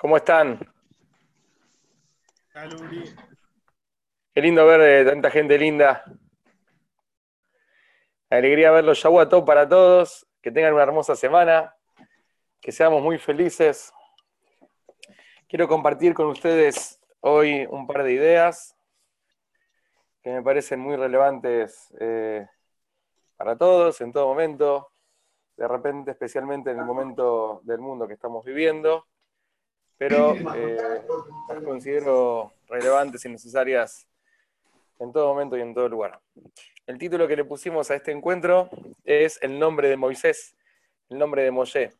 ¿Cómo están? Salud. Qué lindo ver eh, tanta gente linda. Alegría verlos. Shavuot para todos. Que tengan una hermosa semana. Que seamos muy felices. Quiero compartir con ustedes hoy un par de ideas que me parecen muy relevantes eh, para todos en todo momento. De repente, especialmente en el momento del mundo que estamos viviendo pero eh, las considero relevantes y necesarias en todo momento y en todo lugar. El título que le pusimos a este encuentro es El nombre de Moisés, el nombre de Moshe.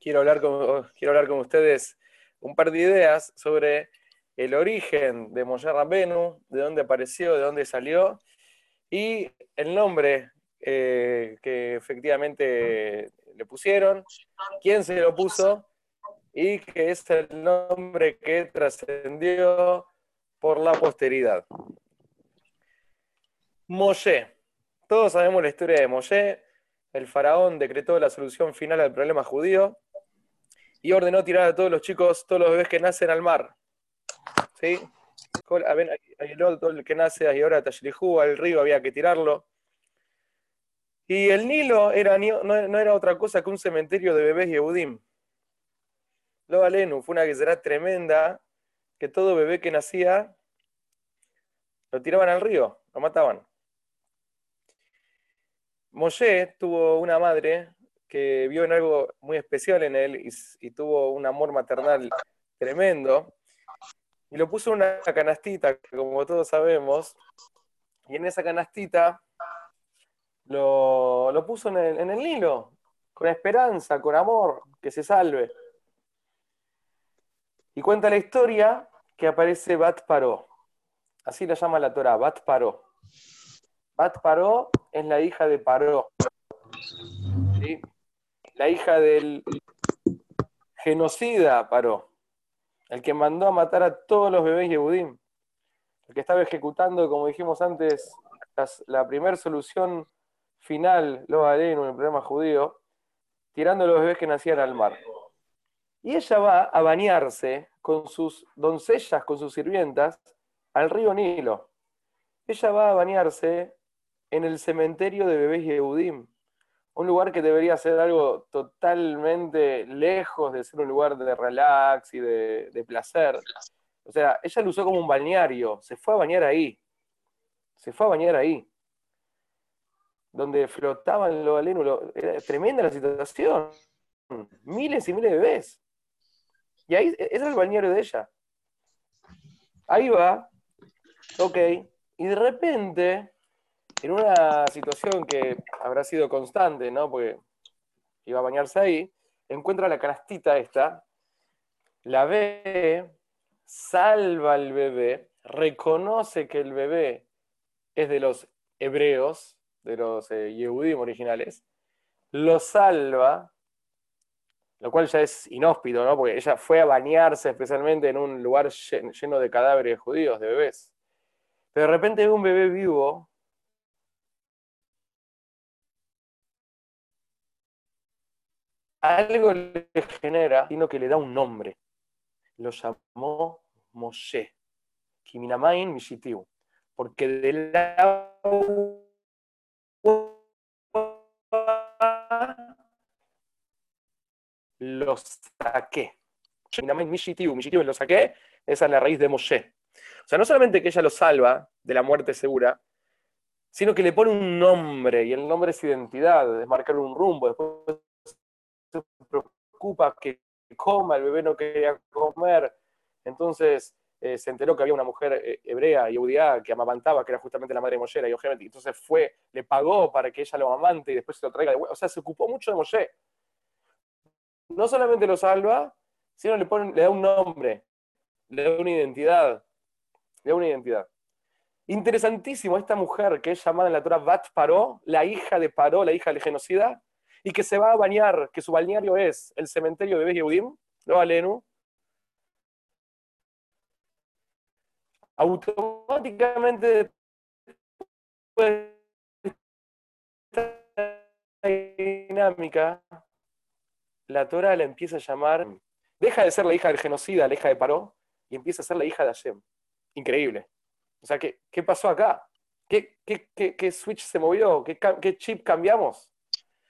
Quiero hablar con, quiero hablar con ustedes un par de ideas sobre el origen de Moshe Rabbenu, de dónde apareció, de dónde salió, y el nombre eh, que efectivamente le pusieron, quién se lo puso y que es el nombre que trascendió por la posteridad. Moshe. Todos sabemos la historia de Moshe. El faraón decretó la solución final al problema judío y ordenó tirar a todos los chicos, todos los bebés que nacen al mar. ¿Sí? Todo el que nace ahora Tashlihu, al río había que tirarlo. Y el Nilo era, no, era otra cosa que un cementerio de bebés Yehudim. Lo Alenu fue una guerra tremenda que todo bebé que nacía lo tiraban al río, lo mataban. Moshe tuvo una madre que vio en algo muy especial en él y, tuvo un amor maternal tremendo y lo puso en una canastita, como todos sabemos, y en esa canastita lo, puso en el, en el con esperanza, con amor, que se salve. Y cuenta la historia que aparece Bat Paró. Así la llama la Torah, Bat Paró. Bat Paró es la hija de Paró. La hija del genocida Paró. El que mandó a matar a todos los bebés Yehudim. El que estaba ejecutando, como dijimos antes, la primera solución final, lo haré en el programa judío, tirando los bebés que nacían al mar. Y ella va a bañarse con sus doncellas, con sus sirvientas, al río Nilo. Ella va a bañarse en el cementerio de bebés Yehudim, un lugar que debería ser algo totalmente lejos de ser un lugar de relax y de, placer. O sea, ella lo usó como un balneario, se fue a bañar ahí, se fue a bañar ahí, donde flotaban los alenos, era tremenda la situación, miles y miles de bebés. Y ahí, ese es el bañero de ella. Ahí va, ok, y de repente, en una situación que habrá sido constante, ¿no? Porque iba a bañarse ahí, encuentra la canastita esta, la ve, salva al bebé, reconoce que el bebé es de los hebreos, de los eh, Yehudim originales, lo salva, lo cual ya es inhóspito, ¿no? Porque ella fue a bañarse especialmente en un lugar lleno de cadáveres judíos, de bebés. Pero de repente ve un bebé vivo. Algo le genera, sino que le da un nombre. Lo llamó Moshe. Kiminamain Mishitiu. Porque del agua lo saqué. lo saqué, esa es la raíz de Moshe. O sea, no solamente que ella lo salva de la muerte segura, sino que le pone un nombre, y el nombre es identidad, es marcar un rumbo. Después se preocupa que coma, el bebé no quería comer. Entonces eh, se enteró que había una mujer eh, hebrea y judía que amamantaba, que era justamente la madre de Moshe, y entonces fue, le pagó para que ella lo amante y después se lo traiga de O sea, se ocupó mucho de Moshe no solamente lo salva, sino le, pone, le da un nombre, le da una identidad. Le da una identidad. Interesantísimo esta mujer que es llamada en la Torah Bat Paró, la hija de Paró, la hija del genocida, y que se va a bañar, que su balneario es el cementerio de Bebés Yehudim, lo Alenu, automáticamente esta dinámica la Torah la empieza a llamar deja de ser la hija del genocida, la hija de Paró, y empieza a ser la hija de Hashem. Increíble. O sea, ¿qué, qué pasó acá? ¿Qué, qué, switch se movió? ¿Qué, ¿Qué, chip cambiamos?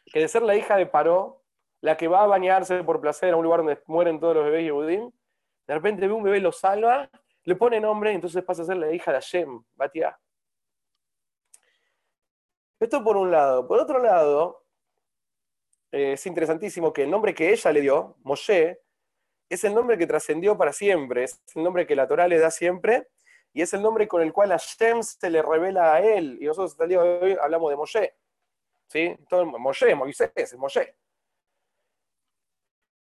Que de ser la hija de Paró, la que va a bañarse por placer a un lugar donde mueren todos los bebés Yehudim, de repente ve un bebé, lo salva, le pone nombre y entonces pasa a ser la hija de Hashem, Batia. Esto por un lado. Por otro lado, eh, es interesantísimo que el nombre que ella le dio, Moshe, es el nombre que trascendió para siempre, es el nombre que la Torah le da siempre, y es el nombre con el cual Hashem se le revela a él. Y nosotros hasta el día de hoy hablamos de Moshe. ¿Sí? Todo, Moshe, Moisés, Moshe.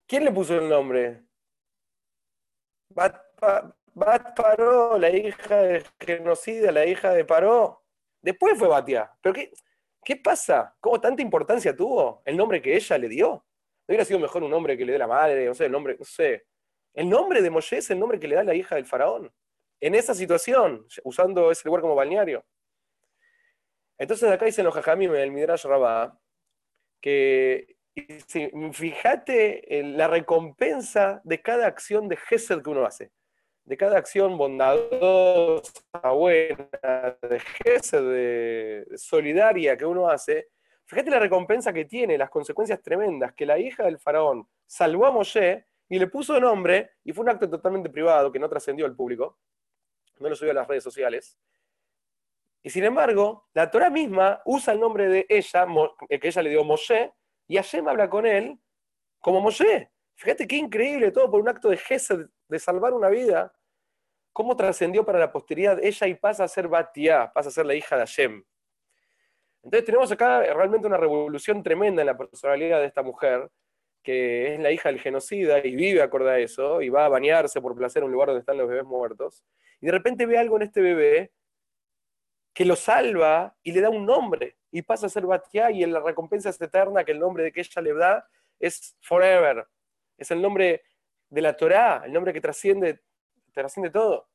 ¿Quién le puso el nombre? Bat, Paró, la hija de genocida, la hija de Paró. Después fue Batia. ¿Pero qué, qué pasa? ¿Cómo tanta importancia tuvo el nombre que ella le dio? ¿No hubiera sido mejor un nombre que le dé la madre? No sé, el nombre, no sé. El nombre de Moshe es el nombre que le da la hija del faraón en esa situación, usando ese lugar como balneario. Entonces acá dicen los jajamim en el Midrash Rabá que fíjate en la recompensa de cada acción de Gesed que uno hace, de cada acción bondadosa, buena, de Gesed, de, solidaria que uno hace. Fíjate la recompensa que tiene, las consecuencias tremendas, que la hija del faraón salvó a Moshe y le puso nombre, y fue un acto totalmente privado que no trascendió al público, no lo subió a las redes sociales. Y sin embargo, la Torah misma usa el nombre de ella, eh, que ella le dio Moshe, y Hashem habla con él como Moshe. Fíjate qué increíble todo por un acto de Gesed, de salvar una vida. Cómo trascendió para la posteridad ella y pasa a ser Batia, pasa a ser la hija de Hashem. Entonces tenemos acá realmente una revolución tremenda en la personalidad de esta mujer, que es la hija del genocida y vive acorde a eso, y va a bañarse por placer en un lugar donde están los bebés muertos y de repente ve algo en este bebé que lo salva y le da un nombre y pasa a ser Batia y la recompensa es eterna que el nombre de que ella le da es forever. Es el nombre de la Torá, el nombre que trasciende, trasciende todo.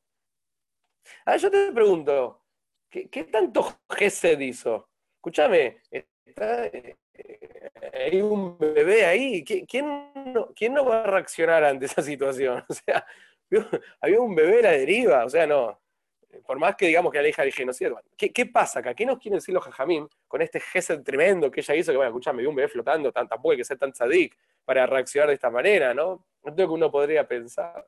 Ahora yo te pregunto, ¿qué, tanto Gesed hizo? Escúchame, hay un bebé ahí. ¿Quién no, ¿Quién no va a reaccionar ante esa situación? O sea, había un bebé a la deriva, o sea, no. Por más que digamos que la hija del genocidio. ¿Qué, ¿Qué, pasa acá? ¿Qué nos quieren decir los jajamín con este gesed tremendo que ella hizo? Que, bueno, escuchame, vi un bebé flotando, tan, tampoco hay que ser tan sadik para reaccionar de esta manera, ¿no? Es lo que uno podría pensar.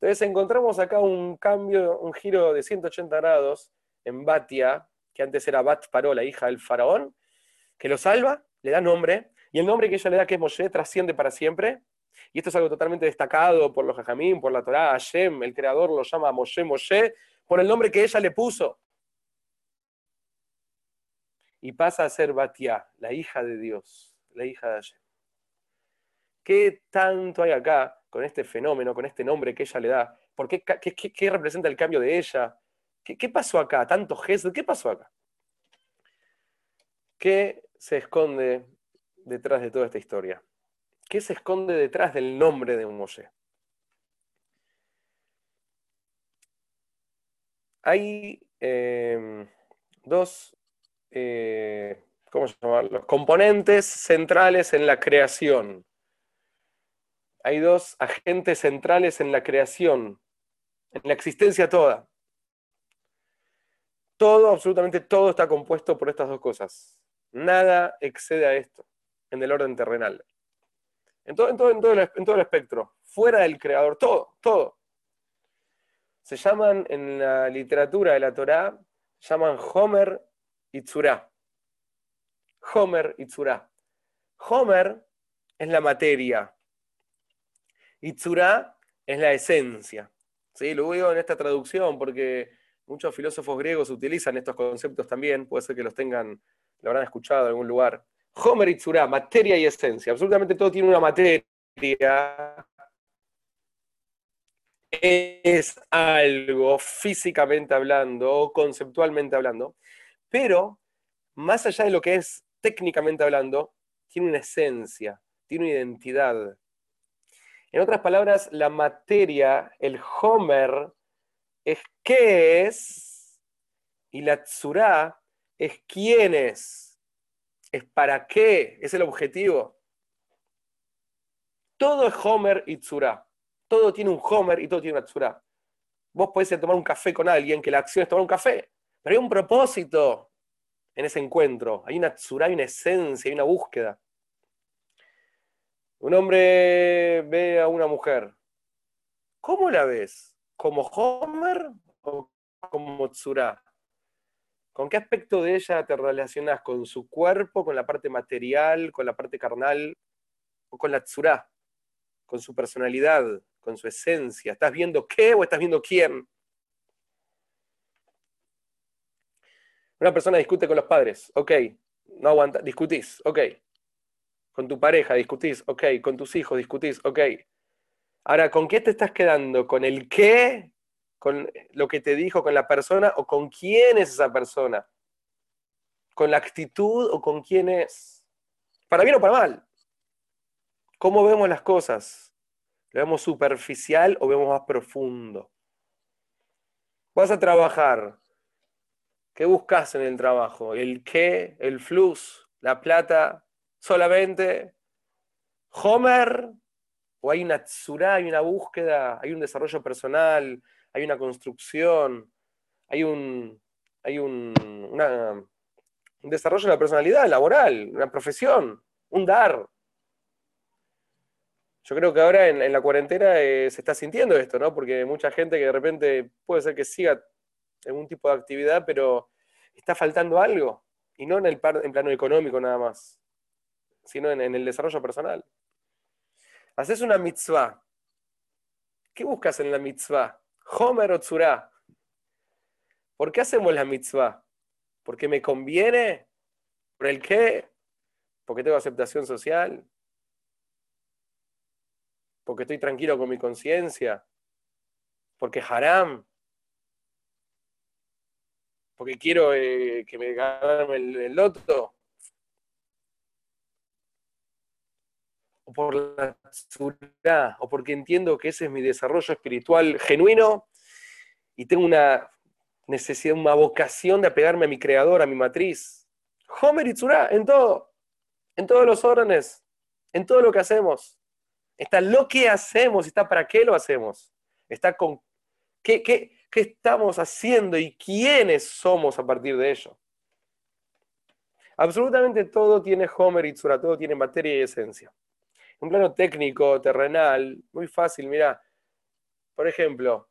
Entonces encontramos acá un cambio, un giro de 180 grados en Batia, que antes era Bat Paró, la hija del faraón, que lo salva, le da nombre, y el nombre que ella le da, que es Moshe, trasciende para siempre, y esto es algo totalmente destacado por los Jajamín, por la Torá, Hashem, el creador lo llama Moshe Moshe, por el nombre que ella le puso. Y pasa a ser Batia, la hija de Dios, la hija de Hashem. ¿Qué tanto hay acá con este fenómeno, con este nombre que ella le da? ¿Por qué, qué, representa el cambio de ella? ¿Qué, pasó acá? ¿Tanto gesto? ¿Qué pasó acá? ¿Qué se esconde detrás de toda esta historia? ¿Qué se esconde detrás del nombre de Moshe? Hay em, dos, eh, ¿cómo? Componentes centrales en la creación. Hay dos agentes centrales en la creación, en la existencia toda. Todo, absolutamente todo está compuesto por estas dos cosas. Nada excede a esto en el orden terrenal. En todo, el, espectro, fuera del creador, todo, todo. Se llaman en la literatura de la Torá, llaman Homer y Tzurá. Homer y Tzurá. Homer es la materia y Tzurá es la esencia. ¿Sí? Lo digo en esta traducción porque muchos filósofos griegos utilizan estos conceptos también, puede ser que los tengan, lo habrán escuchado en algún lugar. Homer y Tzura, materia y esencia. Absolutamente todo tiene una materia. Es algo físicamente hablando o conceptualmente hablando, pero más allá de lo que es técnicamente hablando, tiene una esencia, tiene una identidad. En otras palabras, la materia, el Homer, es qué es, y la Tzura es quién es es para qué, es el objetivo. Todo es Homer y Tzura. Todo tiene un Homer y todo tiene una Tzura. Vos podés ir a tomar un café con alguien, que la acción es tomar un café, pero hay un propósito en ese encuentro. Hay una Tzura, hay una esencia, hay una búsqueda. Un hombre ve a una mujer. ¿Cómo la ves? ¿Como Homer o como Tzura? ¿Con qué aspecto de ella te relacionas? ¿Con su cuerpo, con la parte material, con la parte carnal o con la Tzura? ¿Con su personalidad, con su esencia? ¿Estás viendo qué o estás viendo quién? Una persona discute con los padres, ok, no aguanta, discutís, ok. Con tu pareja discutís, ok. Con tus hijos discutís, ok. Ahora, ¿con qué te estás quedando? ¿Con el qué? ¿Con lo que te dijo, con la persona? ¿O con quién es esa persona? ¿Con la actitud o con quién es? ¿Para bien o para mal? ¿Cómo vemos las cosas? ¿Lo vemos superficial o vemos más profundo? Vas a trabajar. ¿Qué buscas en el trabajo? ¿El qué? ¿El flux? ¿La plata? Solamente Homer, o hay una tsura, hay una búsqueda, hay un desarrollo personal, hay una construcción, hay un, hay un, desarrollo de la personalidad laboral, una profesión, un dar. Yo creo que ahora en, la cuarentena eh, se está sintiendo esto, ¿no? Porque mucha gente que de repente puede ser que siga un tipo de actividad, pero está faltando algo. Y no en el plano económico nada más sino en, el desarrollo personal. Haces una mitzvah. ¿Qué buscas en la mitzvah? Homer o Tzura. ¿Por qué hacemos la mitzvah? ¿Porque me conviene? ¿Por el qué? ¿Porque tengo aceptación social? ¿Porque estoy tranquilo con mi conciencia? ¿Porque haram? ¿Porque quiero eh, que me gane el, el loto? Por la tsura, o porque entiendo que ese es mi desarrollo espiritual genuino y tengo una necesidad, una vocación de apegarme a mi creador, a mi matriz. Homer y tsura, en todo, en todos los órdenes, en todo lo que hacemos. Está lo que hacemos, está para qué lo hacemos. Está con qué, qué, qué estamos haciendo y quiénes somos a partir de ello. Absolutamente todo tiene Homer y Tsura, todo tiene materia y esencia un plano técnico, terrenal, muy fácil, mira. Por ejemplo,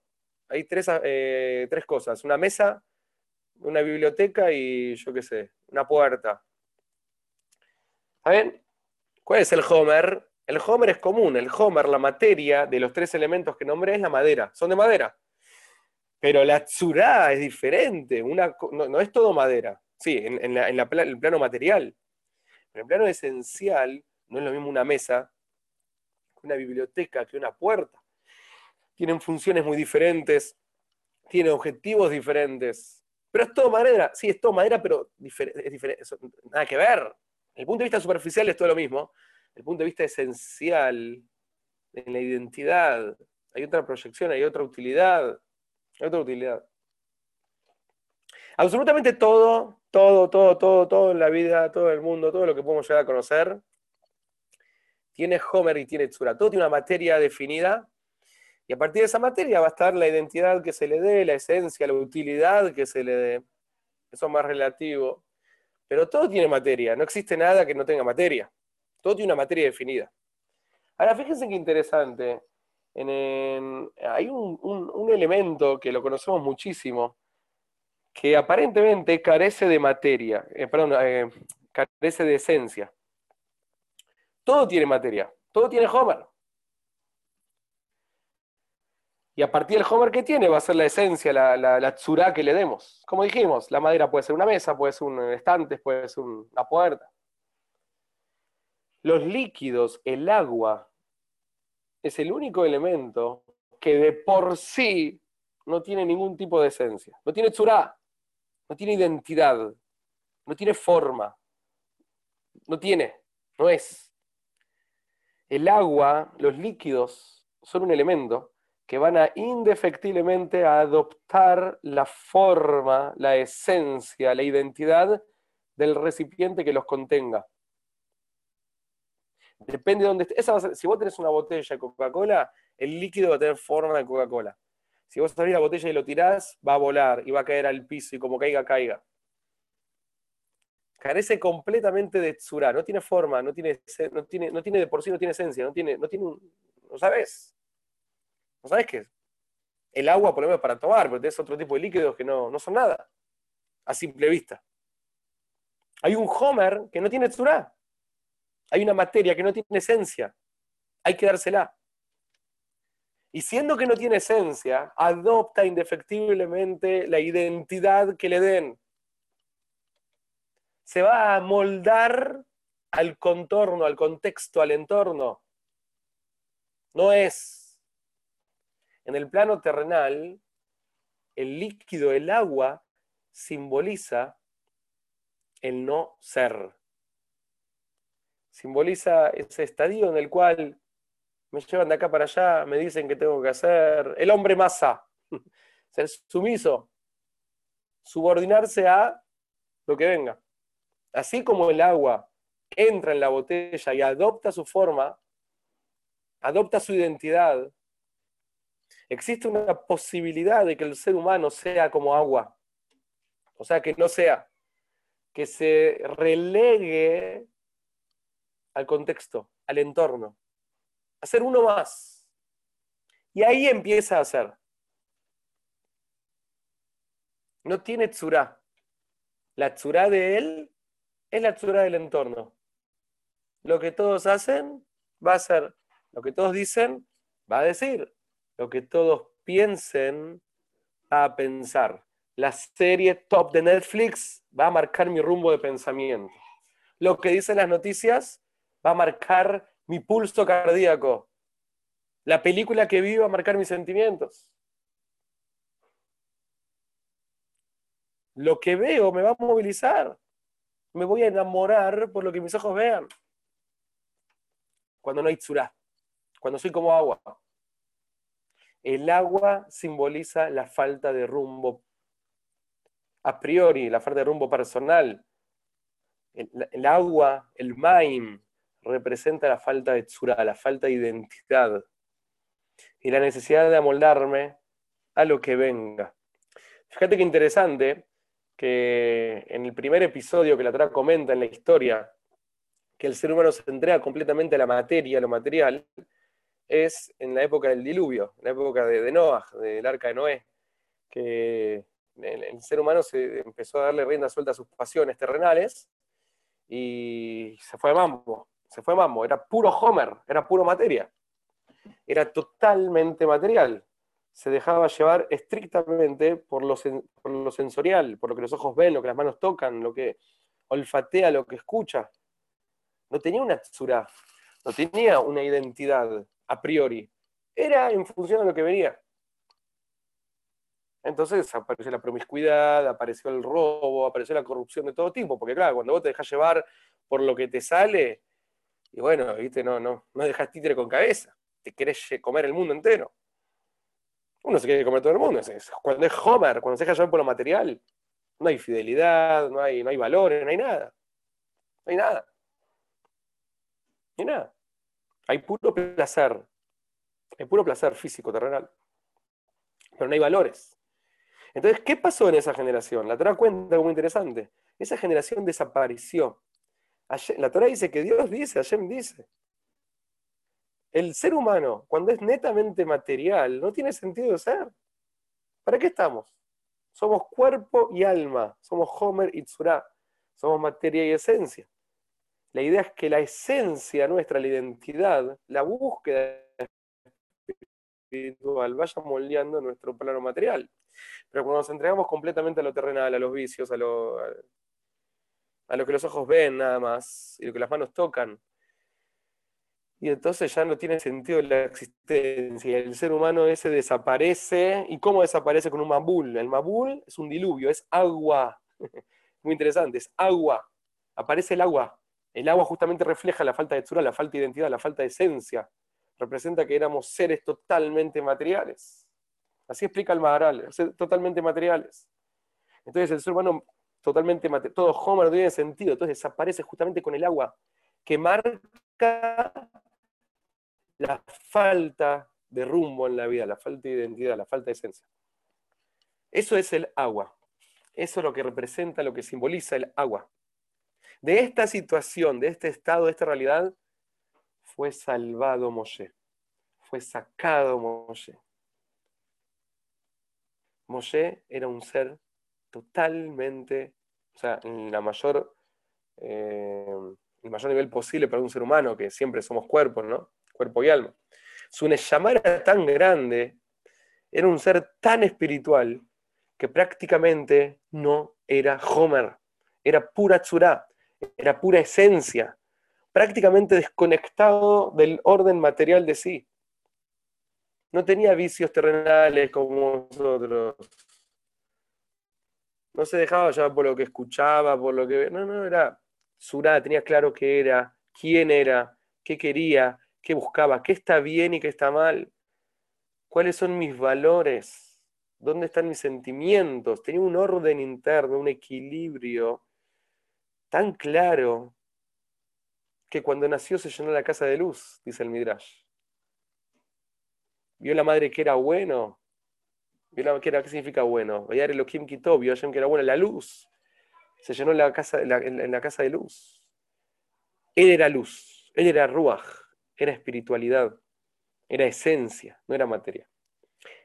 hay tres, eh, tres cosas, una mesa, una biblioteca y yo qué sé, una puerta. ¿Saben? ¿Cuál es el Homer? El Homer es común, el Homer, la materia de los tres elementos que nombré es la madera, son de madera. Pero la Tzurá es diferente, una, no, es todo madera, sí, en, el plano material. Pero el plano esencial, no es lo mismo una mesa una biblioteca, que una puerta. Tienen funciones muy diferentes, tienen objetivos diferentes. Pero es todo madera, sí, es todo madera, pero es diferente, nada que ver. El punto de vista superficial es todo lo mismo. El punto de vista esencial, en la identidad, hay otra proyección, hay otra utilidad. Hay otra utilidad. Absolutamente todo, todo, todo, todo, todo en la vida, todo el mundo, todo lo que podemos llegar a conocer, tiene Homer y tiene Tzura. Todo tiene una materia definida y a partir de esa materia va a estar la identidad que se le dé, la esencia, la utilidad que se le dé. Eso es más relativo. Pero todo tiene materia, no existe nada que no tenga materia. Todo tiene una materia definida. Ahora, fíjense qué interesante. hay un, elemento que lo conocemos muchísimo, que aparentemente carece de materia, eh, perdón, eh, carece de esencia. Todo tiene materia, todo tiene Homer. Y a partir del Homer que tiene va a ser la esencia, la, la, que le demos. Como dijimos, la madera puede ser una mesa, puede ser un estante, puede ser una puerta. Los líquidos, el agua, es el único elemento que de por sí no tiene ningún tipo de esencia. No tiene tzura, no tiene identidad, no tiene forma, no tiene, no es. El agua, los líquidos, son un elemento que van a indefectiblemente a adoptar la forma, la esencia, la identidad del recipiente que los contenga. Depende de dónde esté. A si vos tenés una botella de Coca-Cola, el líquido va a tener forma de Coca-Cola. Si vos abrís la botella y lo tirás, va a volar y va a caer al piso y como caiga, caiga. Carece completamente de tsura, no tiene forma, no tiene, no tiene, no tiene de por sí, no tiene esencia, no tiene, no tiene no sabes. No sabes qué es. El agua, por lo menos para tomar, pero tenés otro tipo de líquidos que no, no son nada, a simple vista. Hay un Homer que no tiene tsura. Hay una materia que no tiene esencia. Hay que dársela. Y siendo que no tiene esencia, adopta indefectiblemente la identidad que le den. Se va a moldar al contorno, al contexto, al entorno. No es. En el plano terrenal, el líquido, el agua, simboliza el no ser. Simboliza ese estadio en el cual me llevan de acá para allá, me dicen que tengo que hacer. El hombre masa, ser sumiso, subordinarse a lo que venga. Así como el agua entra en la botella y adopta su forma, adopta su identidad, existe una posibilidad de que el ser humano sea como agua. O sea, que no sea, que se relegue al contexto, al entorno, a ser uno más. Y ahí empieza a ser. No tiene tsura. La tsura de él es la tsura del entorno. Lo que todos hacen va a ser. Lo que todos dicen va a decir. Lo que todos piensen va a pensar. La serie top de Netflix va a marcar mi rumbo de pensamiento. Lo que dicen las noticias va a marcar mi pulso cardíaco. La película que vi va a marcar mis sentimientos. Lo que veo me va a movilizar. Me voy a enamorar por lo que mis ojos vean. Cuando no hay tsura. Cuando soy como agua. El agua simboliza la falta de rumbo a priori, la falta de rumbo personal. El, el agua, el maim, representa la falta de tsura, la falta de identidad y la necesidad de amoldarme a lo que venga. Fíjate qué interesante que en el primer episodio que la Torah comenta en la historia, que el ser humano se entrega completamente a la materia, a lo material, es en la época del diluvio, en la época de, de Noah, del arca de Noé, que el, ser humano se empezó a darle rienda suelta a sus pasiones terrenales y se fue a mambo, se fue mambo, era puro Homer, era puro materia, era totalmente material, se dejaba llevar estrictamente por lo, por lo sensorial, por lo que los ojos ven, lo que las manos tocan, lo que olfatea, lo que escucha. No tenía una tsura, no tenía una identidad a priori, era en función de lo que venía. Entonces apareció la promiscuidad, apareció el robo, apareció la corrupción de todo tipo, porque claro, cuando vos te dejas llevar por lo que te sale, y bueno, viste, no, no, no dejas títere con cabeza, te querés comer el mundo entero. Uno se quiere comer todo el mundo. Cuando es Homer, cuando se deja llevar por lo material, no hay fidelidad, no hay, no hay valores, no hay nada. No hay nada. No hay nada. Hay puro placer. Hay puro placer físico, terrenal. Pero no hay valores. Entonces, ¿qué pasó en esa generación? La Torah cuenta algo muy interesante. Esa generación desapareció. La Torah dice que Dios dice, Hashem dice. El ser humano, cuando es netamente material, no tiene sentido de ser. ¿Para qué estamos? Somos cuerpo y alma. Somos Homer y Tzura. Somos materia y esencia. La idea es que la esencia nuestra, la identidad, la búsqueda espiritual vaya moldeando nuestro plano material. Pero cuando nos entregamos completamente a lo terrenal, a los vicios, a lo, a lo que los ojos ven nada más, y lo que las manos tocan, y entonces ya no tiene sentido la existencia. El ser humano ese desaparece. ¿Y cómo desaparece con un mabul? El mabul es un diluvio, es agua. Muy interesante, es agua. Aparece el agua. El agua justamente refleja la falta de tzura, la falta de identidad, la falta de esencia. Representa que éramos seres totalmente materiales. Así explica el Maharal, totalmente materiales. Entonces el ser humano totalmente material, todo Homer no tiene sentido, entonces desaparece justamente con el agua, que marca la falta de rumbo en la vida, la falta de identidad, la falta de esencia. Eso es el agua. Eso es lo que representa, lo que simboliza el agua. De esta situación, de este estado, de esta realidad, fue salvado Moshe. Fue sacado Moshe. Moshe era un ser totalmente, o sea, en la mayor, eh, el mayor nivel posible para un ser humano, que siempre somos cuerpos, ¿no? Cuerpo y alma. Su Neshama era tan grande, era un ser tan espiritual, que prácticamente no era Homer, era pura tzurá, era pura esencia, prácticamente desconectado del orden material de sí. No tenía vicios terrenales como nosotros. No se dejaba llevar por lo que escuchaba, por lo que... No, no, era Surá, tenía claro qué era, quién era, qué quería, qué buscaba, qué está bien y qué está mal, cuáles son mis valores, dónde están mis sentimientos. Tenía un orden interno, un equilibrio tan claro que cuando nació se llenó la casa de luz, dice el Midrash. Vio la madre que era bueno. Vio la, que era, ¿Qué significa bueno? Vio Elohim Kitov, vio que era bueno, la luz. Se llenó la casa, en la casa de luz. Él era luz, él era ruach, era espiritualidad, era esencia, no era materia.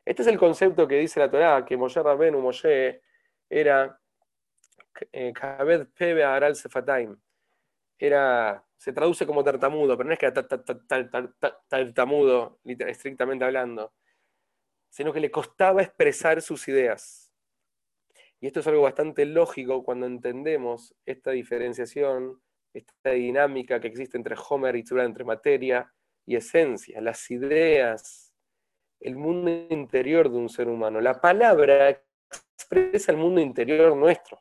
Este es el concepto que dice la Torá, que Moshe Rabenu, Moshe, era eh, Kabed Pebe Aral Sefataim. Era, se traduce como tartamudo, pero no es que era tartamudo, estrictamente hablando, sino que le costaba expresar sus ideas. Y esto es algo bastante lógico cuando entendemos esta diferenciación, esta dinámica que existe entre Homer y Tzura, entre materia y esencia, las ideas, el mundo interior de un ser humano. La palabra expresa el mundo interior nuestro.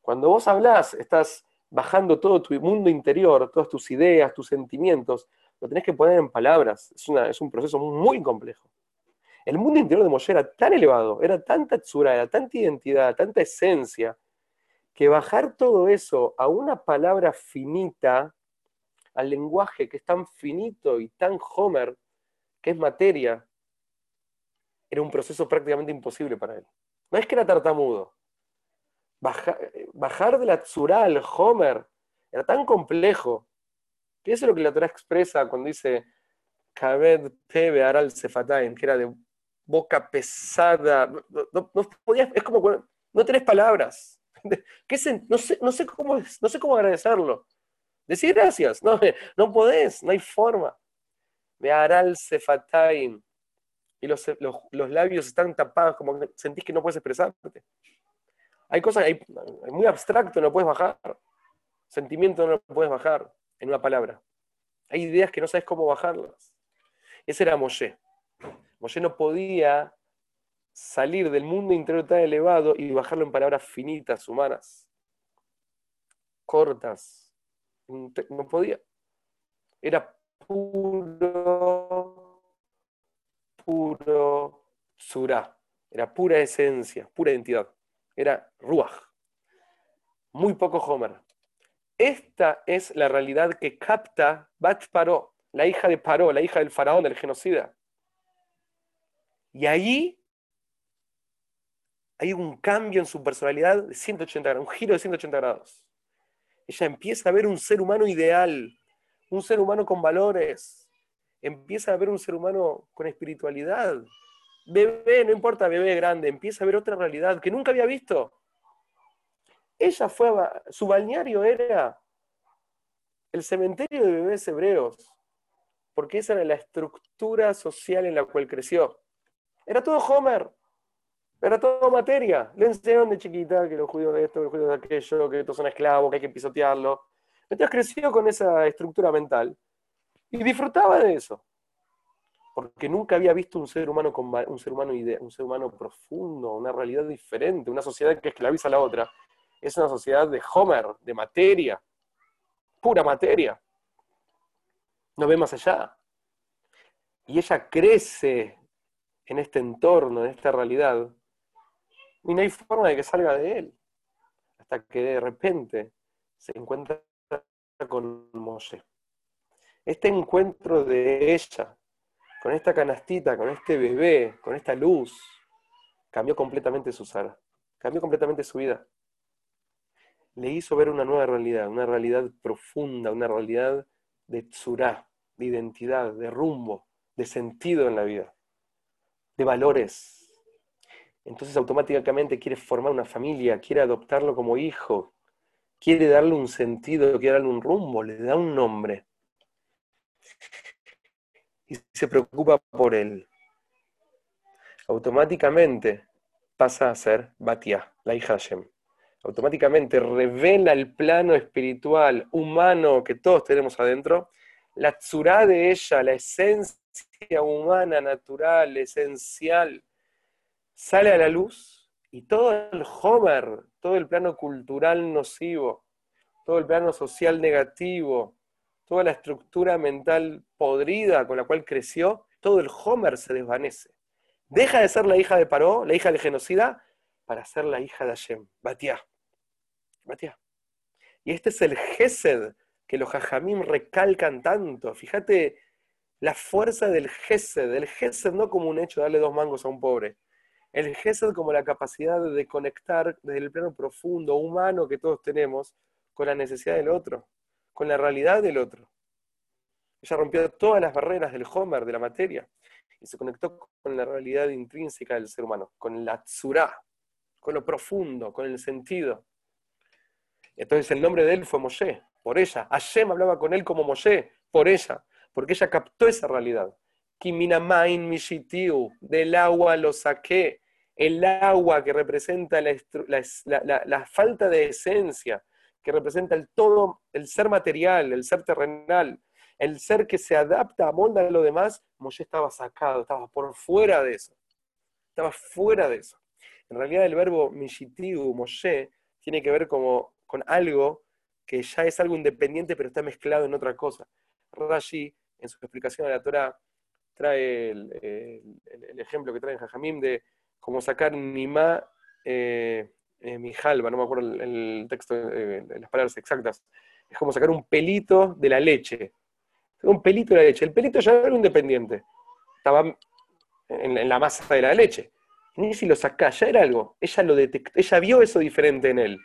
Cuando vos hablas, estás bajando todo tu mundo interior, todas tus ideas, tus sentimientos, lo tenés que poner en palabras. Es, es un proceso muy complejo. El mundo interior de Moshe era tan elevado, era tanta tsura, era tanta identidad, tanta esencia, que bajar todo eso a una palabra finita, al lenguaje que es tan finito y tan Homer, que es materia, era un proceso prácticamente imposible para él. No es que era tartamudo, bajar, de la Tzurá al Homer era tan complejo. Que lo que la Torah expresa cuando dice Kabed Pebe Aral Sefataim, que era de boca pesada. No, es como no tenés palabras. No, sé, cómo, agradecerlo. Decir gracias. No, no podés, no hay forma. Me Aral Sefataim. Y los, los, los labios están tapados, como que sentís que no puedes expresarte. Hay cosas hay, muy abstracto, no puedes bajar. Sentimiento no lo puedes bajar en una palabra. Hay ideas que no sabes cómo bajarlas. Ese era Moshe. Moshe no podía salir del mundo interior tan elevado y bajarlo en palabras finitas, humanas, cortas. No podía. Era puro, puro surá. Era pura esencia, pura identidad era Ruach. Muy poco Homer. Esta es la realidad que capta Bat Paró, la hija de Paró, la hija del faraón, del genocida. Y ahí hay un cambio en su personalidad de 180 grados, un giro de 180 grados. Ella empieza a ver un ser humano ideal, un ser humano con valores, empieza a ver un ser humano con espiritualidad, bebé, no importa, bebé grande, empieza a ver otra realidad que nunca había visto. Ella fue, su balneario era el cementerio de bebés hebreos, porque esa era la estructura social en la cual creció. Era todo Homer, era todo materia. Le enseñaron de chiquita que los judíos de esto, que los judíos de aquello, que estos son esclavos, que hay que pisotearlo. Entonces creció con esa estructura mental y disfrutaba de eso porque nunca había visto un ser humano con un ser humano un ser humano profundo, una realidad diferente, una sociedad que esclaviza a la otra. Es una sociedad de Homer, de materia, pura materia. No ve más allá. Y ella crece en este entorno, en esta realidad, y no hay forma de que salga de él, hasta que de repente se encuentra con Moshe. Este encuentro de ella, con esta canastita, con este bebé, con esta luz, cambió completamente su ser, cambió completamente su vida. Le hizo ver una nueva realidad, una realidad profunda, una realidad de tzurá, de identidad, de rumbo, de sentido en la vida, de valores. Entonces automáticamente quiere formar una familia, quiere adoptarlo como hijo, quiere darle un sentido, quiere darle un rumbo, le da un nombre. Y se preocupa por él. Automáticamente pasa a ser Batia, la hija de Hashem. Automáticamente revela el plano espiritual, humano que todos tenemos adentro, la tzurá de ella, la esencia humana, natural, esencial, sale a la luz y todo el Homer, todo el plano cultural nocivo, todo el plano social negativo, toda la estructura mental podrida con la cual creció, todo el Homer se desvanece. Deja de ser la hija de Paró, la hija del genocida, para ser la hija de Hashem, Batia. Batia. Y este es el Gesed que los Jajamim recalcan tanto. Fíjate la fuerza del Gesed, el Gesed no como un hecho de darle dos mangos a un pobre, el Gesed como la capacidad de conectar desde el plano profundo, humano que todos tenemos, con la necesidad del otro, con la realidad del otro. Ella rompió todas las barreras del Homer, de la materia, y se conectó con la realidad intrínseca del ser humano, con la tzurá, con lo profundo, con el sentido. Entonces el nombre de él fue Moshe, por ella. Hashem hablaba con él como Moshe, por ella, porque ella captó esa realidad. Kiminamain mishitiu, del agua lo saqué. El agua que representa la, falta de esencia, que representa el todo, el ser material, el ser terrenal, el ser que se adapta, amolda a lo demás, Moshe estaba sacado, estaba por fuera de eso. Estaba fuera de eso. En realidad el verbo mishitiu, Moshe, tiene que ver como, con algo que ya es algo independiente, pero está mezclado en otra cosa. Rashi, en su explicación de la Torah, trae el, ejemplo que trae en Jajamim de cómo sacar Nima eh, eh, Mijalba, no me acuerdo el, texto, eh, las palabras exactas. Es como sacar un pelito de la leche. Un pelito de la leche. El pelito ya era independiente. Estaba en, la masa de la leche. Ni si lo saca, ya era algo. Ella lo detectó, ella vio eso diferente en él.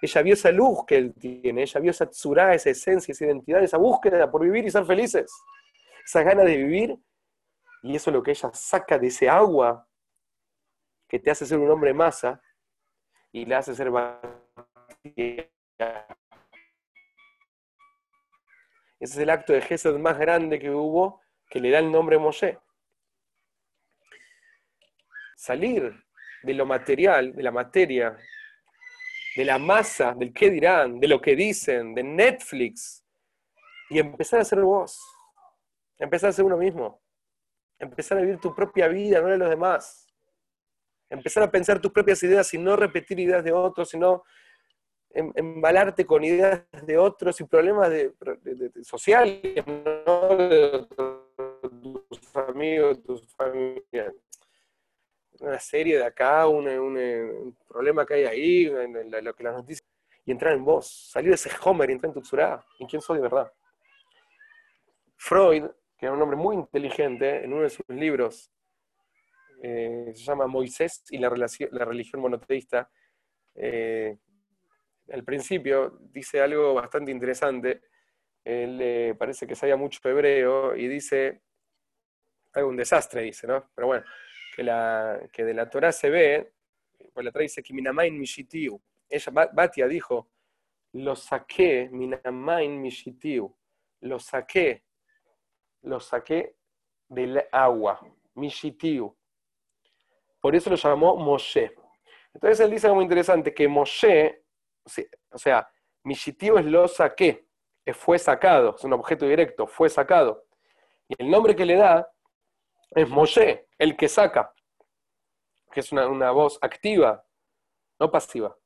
Ella vio esa luz que él tiene, ella vio esa tsura, esa esencia, esa identidad, esa búsqueda por vivir y ser felices. Esa ganas de vivir. Y eso es lo que ella saca de ese agua que te hace ser un hombre masa y le hace ser Ese es el acto de Gesed más grande que hubo que le da el nombre Moshe. Salir de lo material, de la materia, de la masa, del qué dirán, de lo que dicen, de Netflix, y empezar a ser vos, empezar a ser uno mismo, empezar a vivir tu propia vida, no de los demás, empezar a pensar tus propias ideas y no repetir ideas de otros, sino em, embalarte con ideas de otros y problemas de, sociales, no de tus amigos, tus familias una serie de acá, un, problema que hay ahí, lo que las noticias, y entrar en vos, salir de ese Homer y entrar en tu Tsurá, en quién soy de verdad. Freud, que era un hombre muy inteligente, en uno de sus libros, eh, se llama Moisés y la, la religión monoteísta, eh, al principio dice algo bastante interesante, él parece que sabía mucho hebreo y dice, algo un desastre dice, ¿no? Pero bueno, que, la, que de la Torah se ve, pues la Torah dice que Minamain Mishitiu. Ella, Batia dijo, lo saqué, Minamain Mishitiu, lo saqué, lo saqué del agua, Mishitiu. Por eso lo llamó Moshe. Entonces él dice algo muy interesante, que Moshe, o sea, Mishitiu es lo saqué, fue sacado, es un objeto directo, fue sacado. Y el nombre que le da es Moshe, el que saca, que es una, voz activa, no pasiva.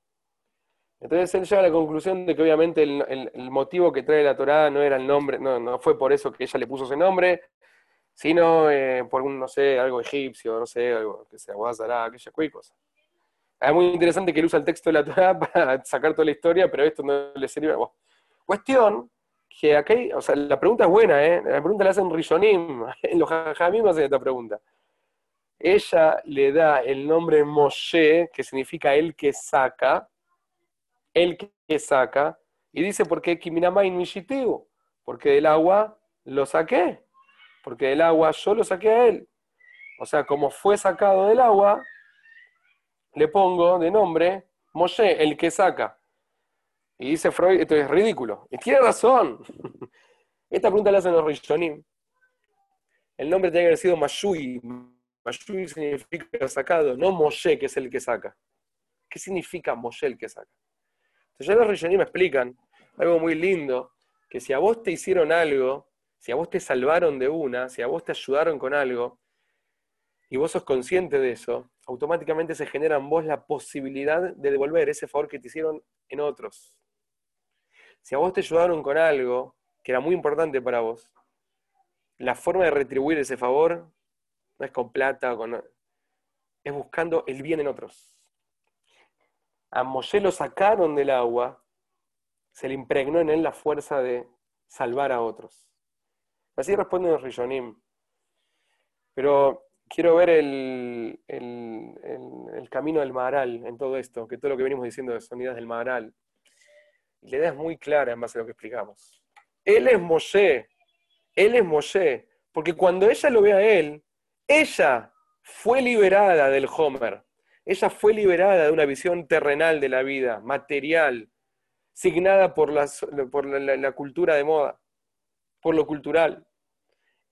Entonces él llega a la conclusión de que obviamente el, motivo que trae la Torá no era el nombre, no, no, fue por eso que ella le puso ese nombre, sino eh, por un, no sé, algo egipcio, no sé, algo que sea Guadalajara, aquella cosa. Es muy interesante que él usa el texto de la Torá para sacar toda la historia, pero esto no le sirve. Cuestión que acá o sea, la pregunta es buena, ¿eh? La pregunta la hacen Rishonim, los Jajamim hacen esta pregunta. Ella le da el nombre Moshe, que significa el que saca, el que saca, y dice, ¿por qué Kiminamain Mishitiu? Porque del agua lo saqué, porque del agua yo lo saqué a él. O sea, como fue sacado del agua, le pongo de nombre Moshe, el que saca. Y dice Freud, esto es ridículo. Y tiene razón. Esta pregunta la hacen los Rishonim. El nombre tiene que haber sido Mashui. Mashui significa sacado, no Moshe, que es el que saca. ¿Qué significa Moshe el que saca? Entonces ya los Rishonim me explican algo muy lindo, que si a vos te hicieron algo, si a vos te salvaron de una, si a vos te ayudaron con algo, y vos sos consciente de eso, automáticamente se genera en vos la posibilidad de devolver ese favor que te hicieron en otros. Si a vos te ayudaron con algo que era muy importante para vos, la forma de retribuir ese favor no es con plata, con... es buscando el bien en otros. A Moshe lo sacaron del agua, se le impregnó en él la fuerza de salvar a otros. Así responden los Rishonim. Pero quiero ver el, el, camino del Maharal en todo esto, que todo lo que venimos diciendo de sonidas del Maharal. Y la idea es muy clara en base a lo que explicamos. Él es Moshe, él es Moshe, porque cuando ella lo ve a él, ella fue liberada del Homer, ella fue liberada de una visión terrenal de la vida, material, signada por, por la cultura de moda, por lo cultural.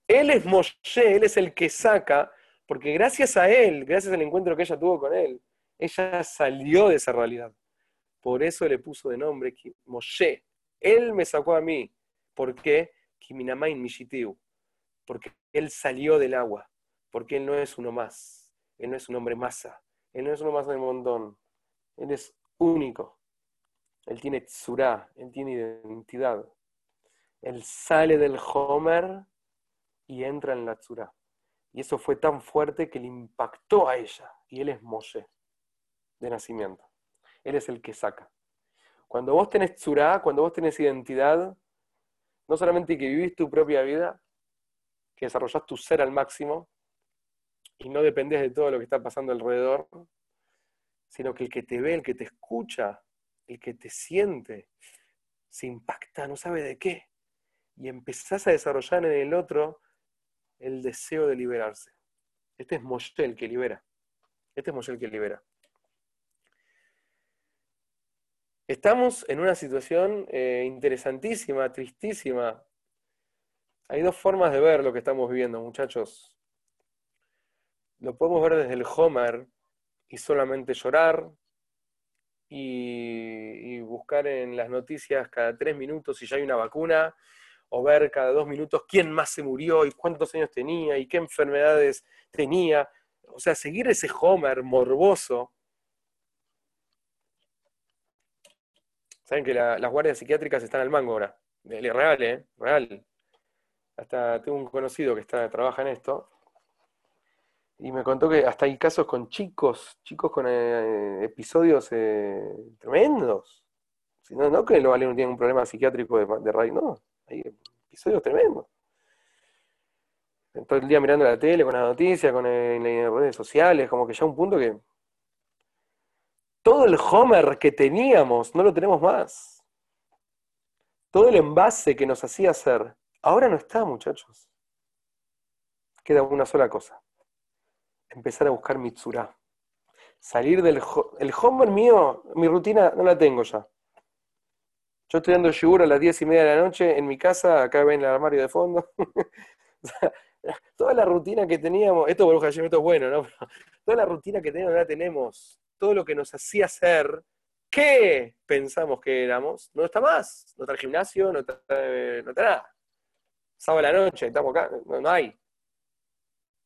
Él es Moshe, él es el que saca porque gracias a él, gracias al encuentro que ella tuvo con él, ella salió de esa realidad. Por eso le puso de nombre Moshe. Él me sacó a mí. ¿Por qué? Porque él salió del agua. Porque él no es uno más. Él no es un hombre masa. Él no es uno más del montón. Él es único. Él tiene tzurá. Él tiene identidad. Él sale del Homer y entra en la tzurá. Y eso fue tan fuerte que le impactó a ella. Y él es Moshe, de nacimiento. Él es el que saca. Cuando vos tenés tzurá, cuando vos tenés identidad, no solamente que vivís tu propia vida, que desarrollás tu ser al máximo y no dependés de todo lo que está pasando alrededor, sino que el que te ve, el que te escucha, el que te siente, se impacta, no sabe de qué. Y empezás a desarrollar en el otro el deseo de liberarse. Este es Moshe el que libera. Este es Moshe el que libera. Estamos en una situación eh, interesantísima, tristísima. Hay dos formas de ver lo que estamos viviendo, muchachos. Lo podemos ver desde el Homer y solamente llorar y, y buscar en las noticias cada tres minutos si ya hay una vacuna o ver cada dos minutos quién más se murió y cuántos años tenía y qué enfermedades tenía. O sea, seguir ese Homer morboso. Saben que las guardias psiquiátricas están al mango ahora. Real, ¿eh? Real. Hasta tengo un conocido que está, trabaja en esto. Y me contó que hasta hay casos con chicos, chicos con eh, episodios eh, tremendos. Si no, no que los alumnos tienen un problema psiquiátrico de, de raíz, no. Hay episodios tremendos. Todo el día mirando la tele, con las noticias, con las redes sociales, como que ya un punto que todo el Homer que teníamos no lo tenemos más. Todo el envase que nos hacía hacer, ahora no está, muchachos. Queda una sola cosa. Empezar a buscar Mitsura. Salir del... El Homer mío, mi rutina no la tengo ya. Yo estoy dando yogur a las diez y media de la noche en mi casa, acá ven el armario de fondo. toda la rutina que teníamos, esto, esto es bueno, ¿no? toda la rutina que teníamos, la tenemos. Todo lo que nos hacía ser, ¿qué pensamos que éramos? No está más. No está el gimnasio, no está, no está nada. Sábado a la noche, estamos acá, no hay.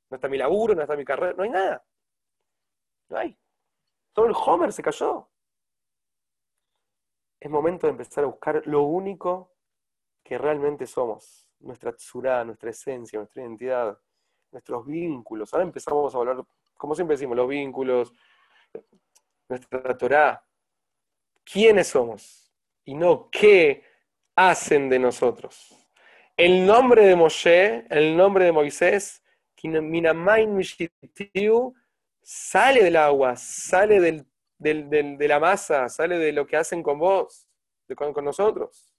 No está mi laburo, no está mi carrera, no hay nada. No hay. Todo el Homer se cayó es momento de empezar a buscar lo único que realmente somos, nuestra tzurá, nuestra esencia, nuestra identidad, nuestros vínculos. Ahora empezamos a hablar, como siempre decimos, los vínculos, nuestra Torah, quiénes somos y no qué hacen de nosotros. El nombre de Moshe, el nombre de Moisés, sale del agua, sale de la masa, sale de lo que hacen con vos, con, con nosotros.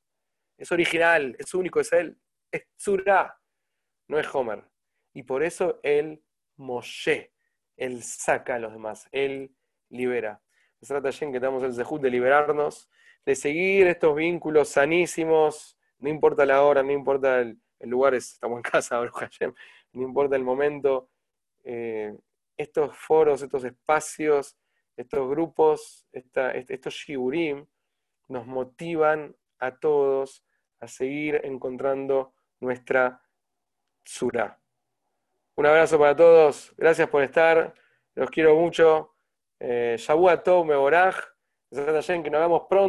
Es original, es único, es él. Es Tzura, no es Homer. Y por eso él, Moshe, él saca a los demás, él libera. Se trata que tenemos el zehut de liberarnos, de seguir estos vínculos sanísimos, no importa la hora, no importa el, lugar, estamos en casa, no importa el momento, eh, estos foros, estos espacios, estos grupos, estos shiburim, nos motivan a todos a seguir encontrando nuestra Surah. Un abrazo para todos, gracias por estar, los quiero mucho. Eh, Shabu Tov Meboraj, que nos vemos pronto.